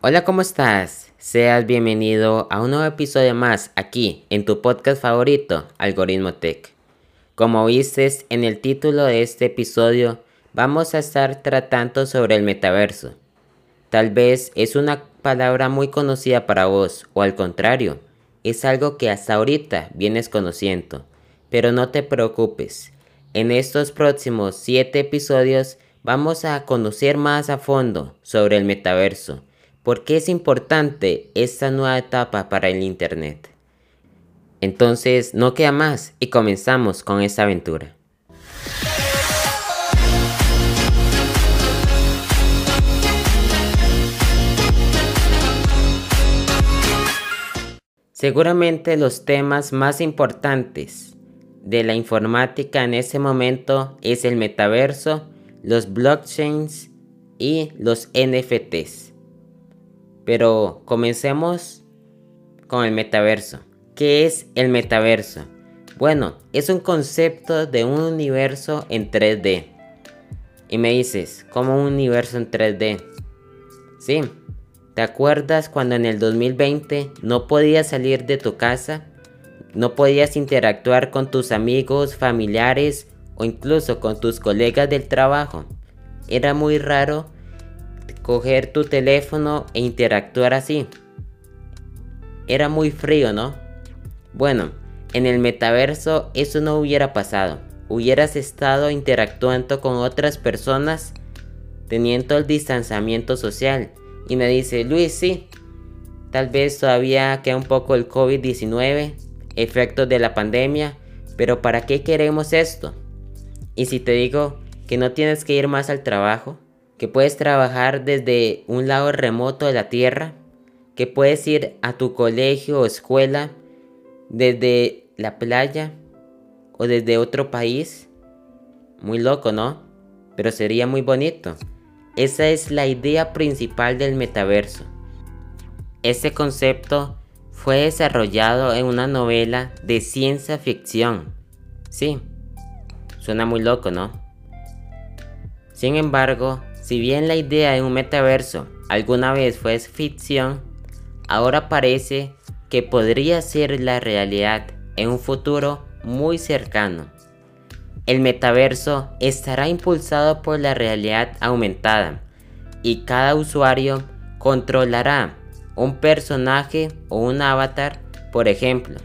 Hola, ¿cómo estás? Seas bienvenido a un nuevo episodio más aquí en tu podcast favorito, Algoritmo Tech. Como viste en el título de este episodio, vamos a estar tratando sobre el metaverso. Tal vez es una palabra muy conocida para vos, o al contrario, es algo que hasta ahorita vienes conociendo. Pero no te preocupes, en estos próximos 7 episodios vamos a conocer más a fondo sobre el metaverso, por qué es importante esta nueva etapa para el Internet. Entonces, no queda más y comenzamos con esta aventura. Seguramente los temas más importantes de la informática en ese momento es el metaverso, los blockchains y los NFTs. Pero comencemos con el metaverso. ¿Qué es el metaverso? Bueno, es un concepto de un universo en 3D. Y me dices, ¿cómo un universo en 3D? Sí, ¿te acuerdas cuando en el 2020 no podías salir de tu casa? No podías interactuar con tus amigos, familiares o incluso con tus colegas del trabajo. Era muy raro coger tu teléfono e interactuar así. Era muy frío, ¿no? Bueno, en el metaverso eso no hubiera pasado. Hubieras estado interactuando con otras personas teniendo el distanciamiento social. Y me dice, Luis, sí, tal vez todavía queda un poco el COVID-19, efectos de la pandemia, pero ¿para qué queremos esto? Y si te digo que no tienes que ir más al trabajo, que puedes trabajar desde un lado remoto de la Tierra, que puedes ir a tu colegio o escuela desde la playa o desde otro país. Muy loco, ¿no? Pero sería muy bonito. Esa es la idea principal del metaverso. Este concepto fue desarrollado en una novela de ciencia ficción. Sí, suena muy loco, ¿no? Sin embargo, si bien la idea de un metaverso alguna vez fue ficción, ahora parece que podría ser la realidad en un futuro muy cercano. El metaverso estará impulsado por la realidad aumentada y cada usuario controlará un personaje o un avatar, por ejemplo.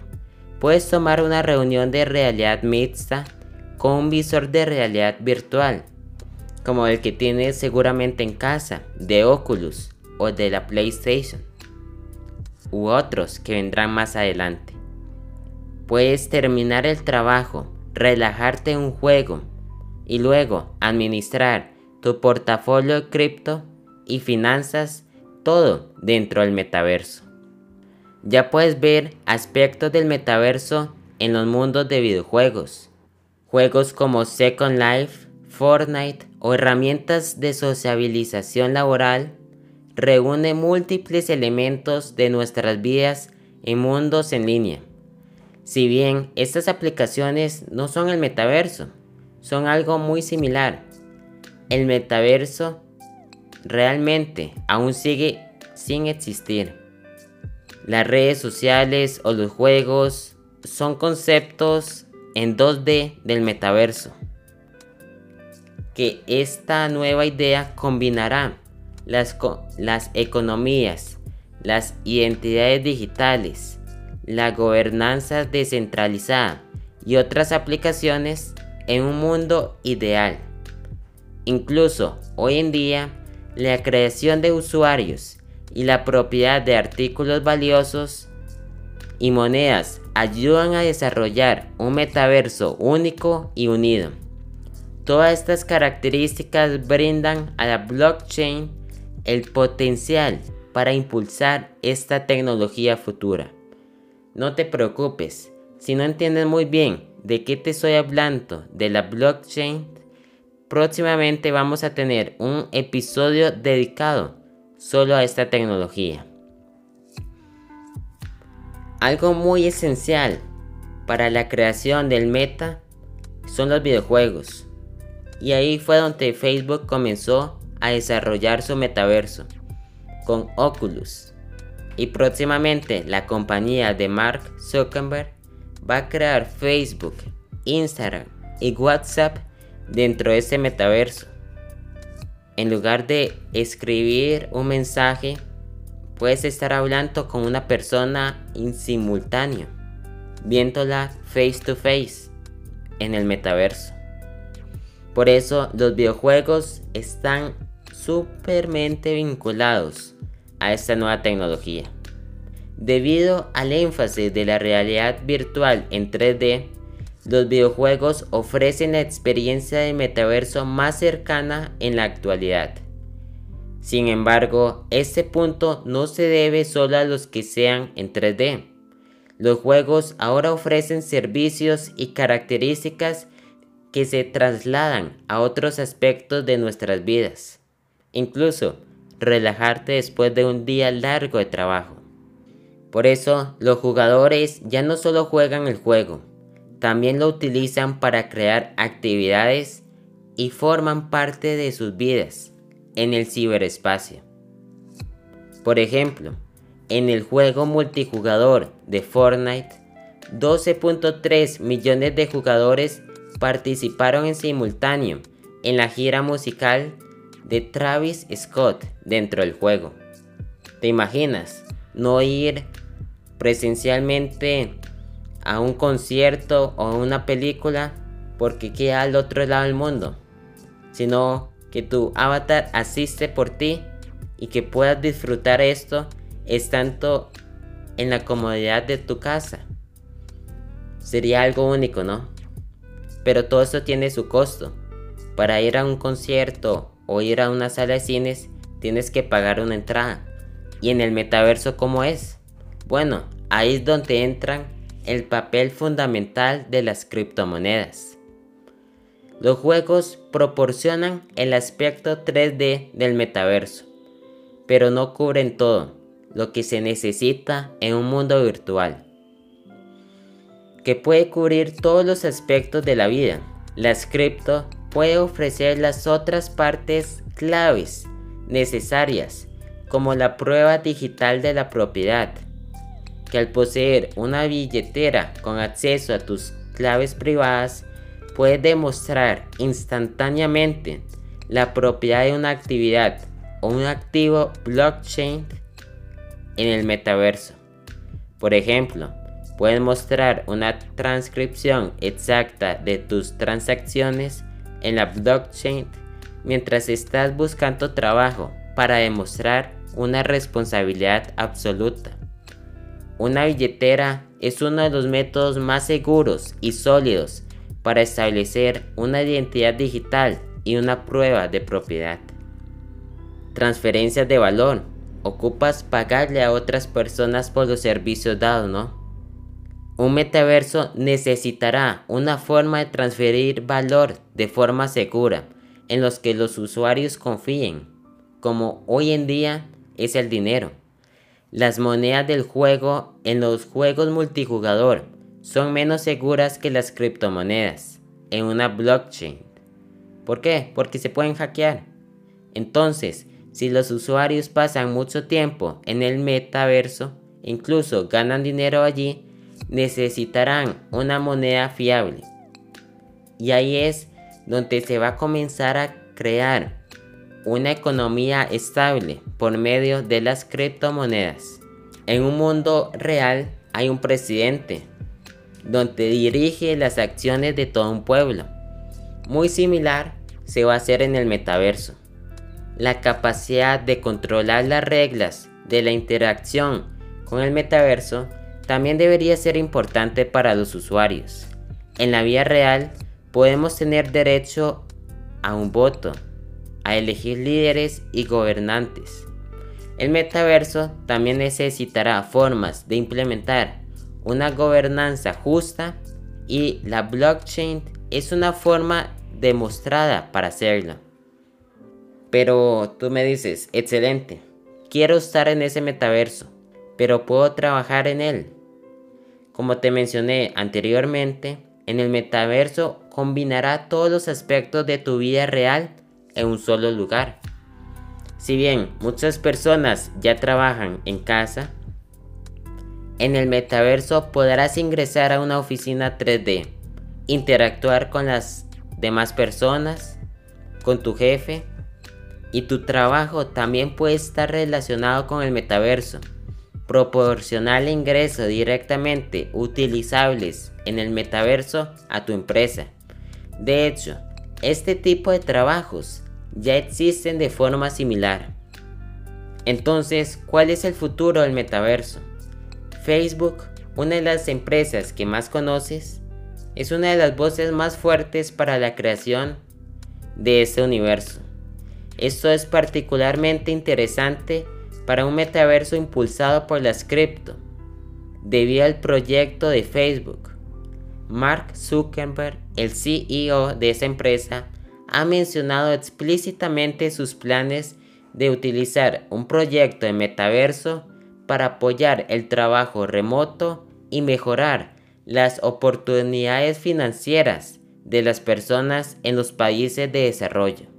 Puedes tomar una reunión de realidad mixta con un visor de realidad virtual, como el que tienes seguramente en casa, de Oculus o de la PlayStation u otros que vendrán más adelante. Puedes terminar el trabajo, relajarte en un juego y luego administrar tu portafolio de cripto y finanzas, todo dentro del metaverso. Ya puedes ver aspectos del metaverso en los mundos de videojuegos. Juegos como Second Life, Fortnite o herramientas de sociabilización laboral reúne múltiples elementos de nuestras vidas en mundos en línea. Si bien estas aplicaciones no son el metaverso, son algo muy similar. El metaverso realmente aún sigue sin existir. Las redes sociales o los juegos son conceptos en 2D del metaverso. Que esta nueva idea combinará las, economías, las identidades digitales, la gobernanza descentralizada y otras aplicaciones en un mundo ideal. Incluso hoy en día, la creación de usuarios y la propiedad de artículos valiosos y monedas ayudan a desarrollar un metaverso único y unido. Todas estas características brindan a la blockchain el potencial para impulsar esta tecnología futura. No te preocupes, si no entiendes muy bien de qué te estoy hablando de la blockchain, próximamente vamos a tener un episodio dedicado solo a esta tecnología. Algo muy esencial para la creación del meta son los videojuegos. Y ahí fue donde Facebook comenzó a desarrollar su metaverso. con Oculus. Y próximamente la compañía de Mark Zuckerberg va a crear Facebook, Instagram y WhatsApp dentro de ese metaverso. En lugar de escribir un mensaje, puedes estar hablando con una persona en simultáneo, viéndola face to face en el metaverso. Por eso los videojuegos están supermente vinculados a esta nueva tecnología. Debido al énfasis de la realidad virtual en 3D, los videojuegos ofrecen la experiencia de metaverso más cercana en la actualidad. Sin embargo, este punto no se debe solo a los que sean en 3D. Los juegos ahora ofrecen servicios y características que se trasladan a otros aspectos de nuestras vidas. Incluso relajarte después de un día largo de trabajo. Por eso, los jugadores ya no solo juegan el juego, también lo utilizan para crear actividades y forman parte de sus vidas en el ciberespacio. Por ejemplo, en el juego multijugador de Fortnite, 12.3 millones de jugadores participaron en simultáneo en la gira musical de Travis Scott dentro del juego. ¿Te imaginas no ir presencialmente a un concierto o a una película porque queda al otro lado del mundo, sino que tu avatar asiste por ti y que puedas disfrutar esto estando en la comodidad de tu casa. Sería algo único, ¿no? Pero todo eso tiene su costo. Para ir a un concierto o ir a una sala de cines tienes que pagar una entrada. ¿Y en el metaverso cómo es? Bueno, ahí es donde entran el papel fundamental de las criptomonedas. Los juegos proporcionan el aspecto 3D del metaverso, pero no cubren todo lo que se necesita en un mundo virtual, que puede cubrir todos los aspectos de la vida. Las cripto puede ofrecer las otras partes claves necesarias, como la prueba digital de la propiedad, que al poseer una billetera con acceso a tus claves privadas, puede demostrar instantáneamente la propiedad de una actividad o un activo blockchain en el metaverso. Por ejemplo, puedes mostrar una transcripción exacta de tus transacciones en la blockchain mientras estás buscando trabajo para demostrar una responsabilidad absoluta. Una billetera es uno de los métodos más seguros y sólidos para establecer una identidad digital y una prueba de propiedad. Transferencias de valor. Ocupas pagarle a otras personas por los servicios dados, ¿no? Un metaverso necesitará una forma de transferir valor de forma segura en los que los usuarios confíen, como hoy en día es el dinero. Las monedas del juego en los juegos multijugador son menos seguras que las criptomonedas en una blockchain. ¿Por qué? Porque se pueden hackear. Entonces, si los usuarios pasan mucho tiempo en el metaverso, incluso ganan dinero allí, necesitarán una moneda fiable. Y ahí es donde se va a comenzar a crear una economía estable por medio de las criptomonedas. En un mundo real hay un presidente donde dirige las acciones de todo un pueblo. Muy similar se va a hacer en el metaverso. La capacidad de controlar las reglas de la interacción con el metaverso también debería ser importante para los usuarios. En la vida real podemos tener derecho a un voto, a elegir líderes y gobernantes. El metaverso también necesitará formas de implementar una gobernanza justa y la blockchain es una forma demostrada para hacerlo. Pero tú me dices, excelente, quiero estar en ese metaverso, pero puedo trabajar en él. Como te mencioné anteriormente, en el metaverso combinará todos los aspectos de tu vida real en un solo lugar. Si bien muchas personas ya trabajan en casa, en el metaverso podrás ingresar a una oficina 3D, interactuar con las demás personas, con tu jefe y tu trabajo también puede estar relacionado con el metaverso. Proporcionar ingresos directamente utilizables en el metaverso a tu empresa. De hecho, este tipo de trabajos ya existen de forma similar. Entonces, ¿cuál es el futuro del metaverso? Facebook, una de las empresas que más conoces, es una de las voces más fuertes para la creación de este universo. Esto es particularmente interesante para un metaverso impulsado por las cripto, debido al proyecto de Facebook. Mark Zuckerberg, el CEO de esa empresa, ha mencionado explícitamente sus planes de utilizar un proyecto de metaverso para apoyar el trabajo remoto y mejorar las oportunidades financieras de las personas en los países de desarrollo.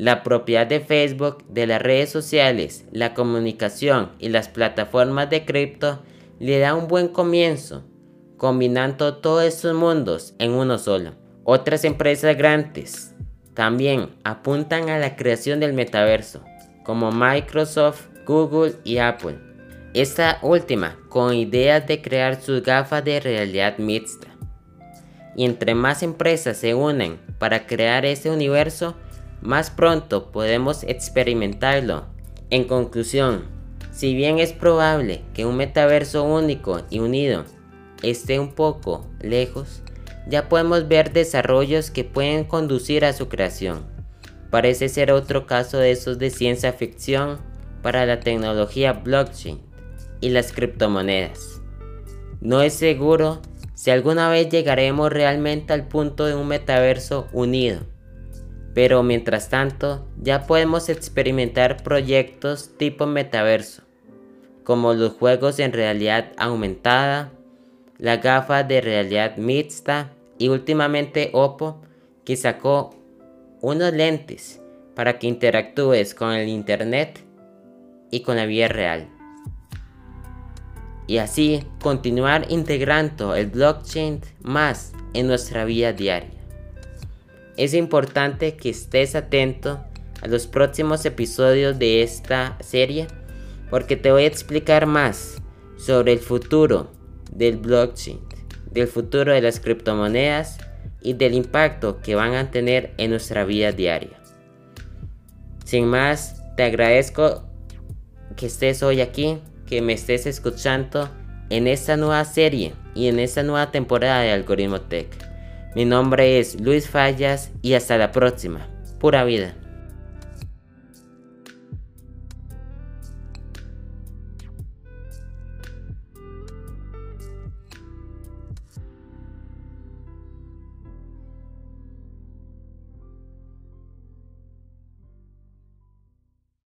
La propiedad de Facebook, de las redes sociales, la comunicación y las plataformas de cripto le da un buen comienzo, combinando todos estos mundos en uno solo. Otras empresas grandes también apuntan a la creación del metaverso, como Microsoft, Google y Apple. Esta última con ideas de crear sus gafas de realidad mixta. Y entre más empresas se unen para crear ese universo, más pronto podemos experimentarlo. En conclusión, si bien es probable que un metaverso único y unido esté un poco lejos, ya podemos ver desarrollos que pueden conducir a su creación. Parece ser otro caso de esos de ciencia ficción para la tecnología blockchain y las criptomonedas. No es seguro si alguna vez llegaremos realmente al punto de un metaverso unido, pero mientras tanto ya podemos experimentar proyectos tipo metaverso, como los juegos en realidad aumentada, la gafa de realidad mixta y últimamente Oppo que sacó unos lentes para que interactúes con el internet y con la vida real. Y así continuar integrando el blockchain más en nuestra vida diaria. Es importante que estés atento a los próximos episodios de esta serie porque te voy a explicar más sobre el futuro del blockchain, del futuro de las criptomonedas y del impacto que van a tener en nuestra vida diaria. Sin más, te agradezco que estés hoy aquí, que me estés escuchando en esta nueva serie y en esta nueva temporada de Algoritmo Tech. Mi nombre es Luis Fallas y hasta la próxima. Pura vida.